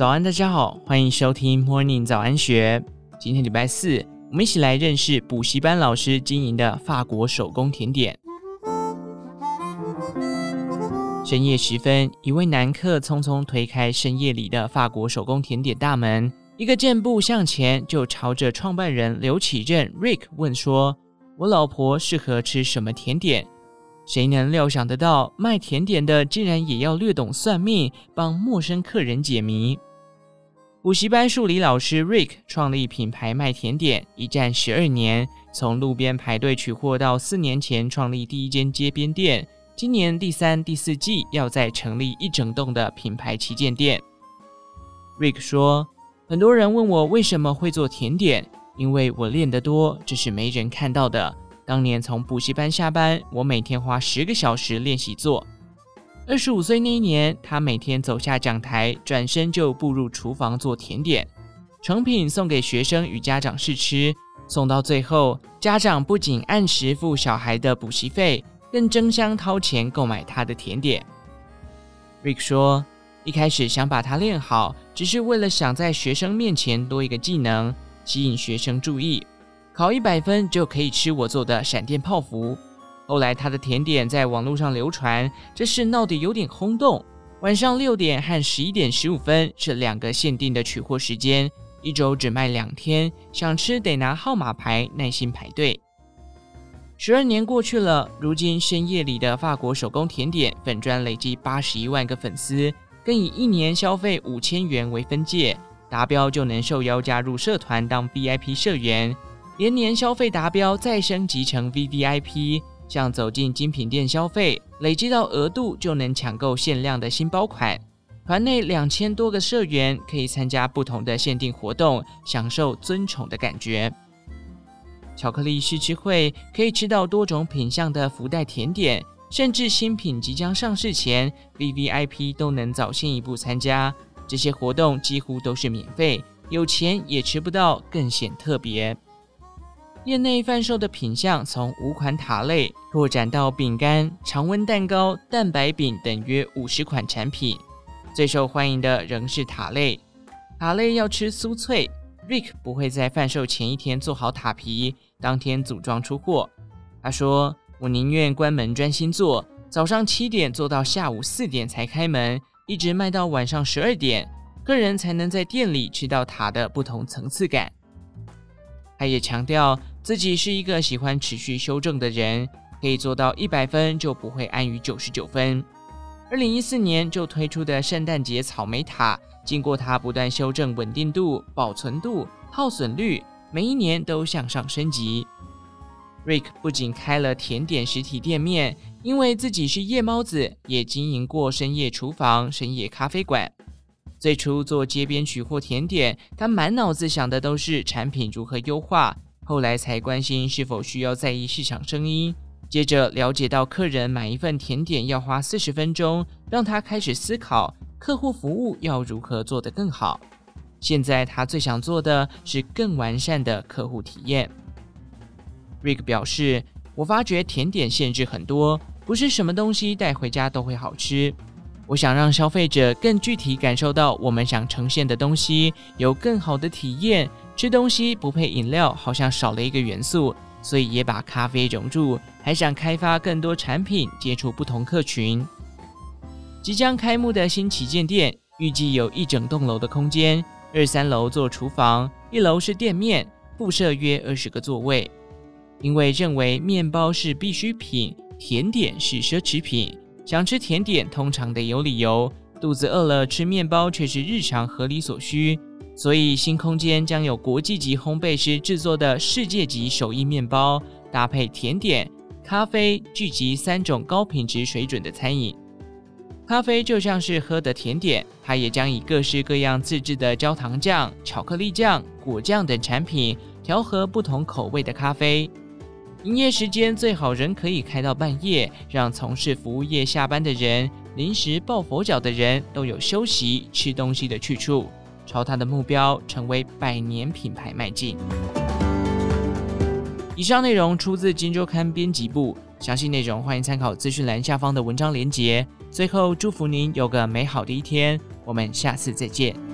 早安，大家好，欢迎收听 Morning 早安学。今天礼拜四，我们一起来认识补习班老师经营的法国手工甜点。深夜时分，一位男客匆匆推开深夜里的法国手工甜点大门，一个箭步向前就朝着创办人刘启正 Rick 问说：“我老婆适合吃什么甜点？”谁能料想得到，卖甜点的竟然也要略懂算命，帮陌生客人解谜？补习班数理老师 Rick 创立品牌卖甜点，一站十二年，从路边排队取货到四年前创立第一间街边店，今年第三、第四季要再成立一整栋的品牌旗舰店。Rick 说：“很多人问我为什么会做甜点，因为我练得多，这是没人看到的。”当年从补习班下班，我每天花十个小时练习做。二十五岁那一年，他每天走下讲台，转身就步入厨房做甜点，成品送给学生与家长试吃。送到最后，家长不仅按时付小孩的补习费，更争相掏钱购买他的甜点。Rick 说：“一开始想把它练好，只是为了想在学生面前多一个技能，吸引学生注意。”考一百分就可以吃我做的闪电泡芙。后来他的甜点在网络上流传，这事闹得有点轰动。晚上六点和十一点十五分是两个限定的取货时间，一周只卖两天，想吃得拿号码牌，耐心排队。十二年过去了，如今深夜里的法国手工甜点粉砖累计八十一万个粉丝，更以一年消费五千元为分界，达标就能受邀加入社团当 VIP 社员。连年消费达标，再升级成 VVIP，像走进精品店消费，累积到额度就能抢购限量的新包款。团内两千多个社员可以参加不同的限定活动，享受尊崇的感觉。巧克力试吃会可以吃到多种品相的福袋甜点，甚至新品即将上市前，VVIP 都能早先一步参加。这些活动几乎都是免费，有钱也吃不到，更显特别。店内贩售的品项从五款塔类拓展到饼干、常温蛋糕、蛋白饼等约五十款产品。最受欢迎的仍是塔类。塔类要吃酥脆，Rick 不会在贩售前一天做好塔皮，当天组装出货。他说：“我宁愿关门专心做，早上七点做到下午四点才开门，一直卖到晚上十二点，客人才能在店里吃到塔的不同层次感。”他也强调。自己是一个喜欢持续修正的人，可以做到一百分就不会安于九十九分。二零一四年就推出的圣诞节草莓塔，经过他不断修正稳定度、保存度、耗损率，每一年都向上升级。Rick 不仅开了甜点实体店面，因为自己是夜猫子，也经营过深夜厨房、深夜咖啡馆。最初做街边取货甜点，他满脑子想的都是产品如何优化。后来才关心是否需要在意市场声音，接着了解到客人买一份甜点要花四十分钟，让他开始思考客户服务要如何做得更好。现在他最想做的是更完善的客户体验。Rick 表示：“我发觉甜点限制很多，不是什么东西带回家都会好吃。我想让消费者更具体感受到我们想呈现的东西，有更好的体验。”吃东西不配饮料，好像少了一个元素，所以也把咖啡融入，还想开发更多产品，接触不同客群。即将开幕的新旗舰店，预计有一整栋楼的空间，二三楼做厨房，一楼是店面，附设约二十个座位。因为认为面包是必需品，甜点是奢侈品，想吃甜点通常得有理由，肚子饿了吃面包却是日常合理所需。所以，新空间将有国际级烘焙师制作的世界级手艺面包，搭配甜点、咖啡，聚集三种高品质水准的餐饮。咖啡就像是喝的甜点，它也将以各式各样自制的焦糖酱、巧克力酱、果酱等产品调和不同口味的咖啡。营业时间最好仍可以开到半夜，让从事服务业下班的人、临时抱佛脚的人都有休息吃东西的去处。朝他的目标成为百年品牌迈进。以上内容出自《金周刊》编辑部，详细内容欢迎参考资讯栏下方的文章连结。最后，祝福您有个美好的一天，我们下次再见。